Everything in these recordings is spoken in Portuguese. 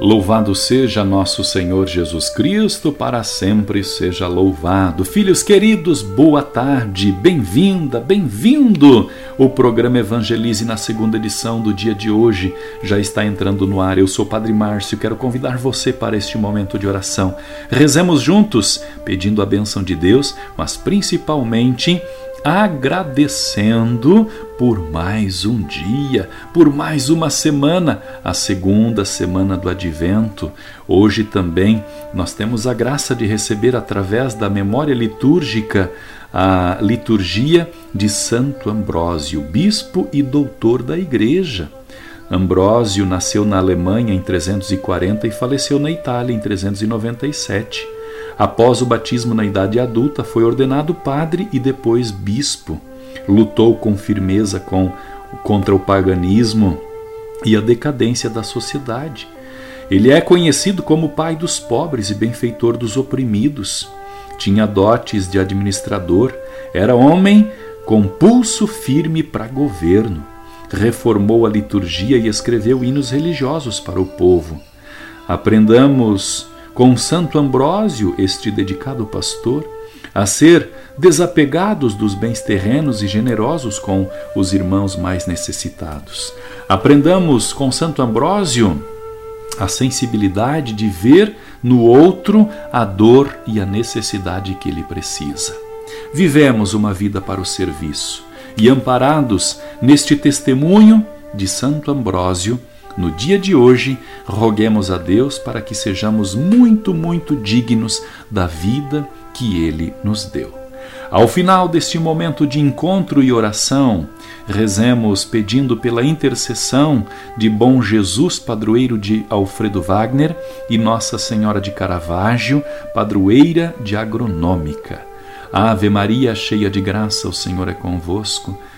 Louvado seja nosso Senhor Jesus Cristo, para sempre seja louvado. Filhos queridos, boa tarde, bem-vinda, bem-vindo. O programa Evangelize na segunda edição do dia de hoje já está entrando no ar. Eu sou Padre Márcio, quero convidar você para este momento de oração. Rezemos juntos, pedindo a benção de Deus, mas principalmente agradecendo por mais um dia, por mais uma semana, a segunda semana do Advento. Hoje também nós temos a graça de receber através da memória litúrgica a liturgia de Santo Ambrósio, bispo e doutor da Igreja. Ambrósio nasceu na Alemanha em 340 e faleceu na Itália em 397. Após o batismo na idade adulta, foi ordenado padre e depois bispo. Lutou com firmeza com, contra o paganismo e a decadência da sociedade. Ele é conhecido como pai dos pobres e benfeitor dos oprimidos. Tinha dotes de administrador, era homem com pulso firme para governo. Reformou a liturgia e escreveu hinos religiosos para o povo. Aprendamos com Santo Ambrósio, este dedicado pastor, a ser desapegados dos bens terrenos e generosos com os irmãos mais necessitados. Aprendamos com Santo Ambrósio a sensibilidade de ver no outro a dor e a necessidade que ele precisa. Vivemos uma vida para o serviço e, amparados neste testemunho de Santo Ambrósio, no dia de hoje, roguemos a Deus para que sejamos muito, muito dignos da vida que Ele nos deu. Ao final deste momento de encontro e oração, rezemos pedindo pela intercessão de Bom Jesus, padroeiro de Alfredo Wagner, e Nossa Senhora de Caravaggio, padroeira de Agronômica. Ave Maria, cheia de graça, o Senhor é convosco.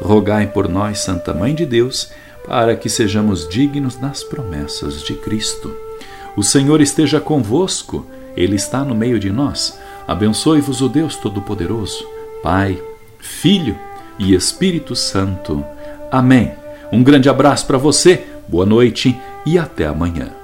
rogai por nós, Santa Mãe de Deus, para que sejamos dignos das promessas de Cristo. O Senhor esteja convosco, Ele está no meio de nós. Abençoe-vos o Deus Todo-Poderoso, Pai, Filho e Espírito Santo. Amém. Um grande abraço para você, boa noite e até amanhã.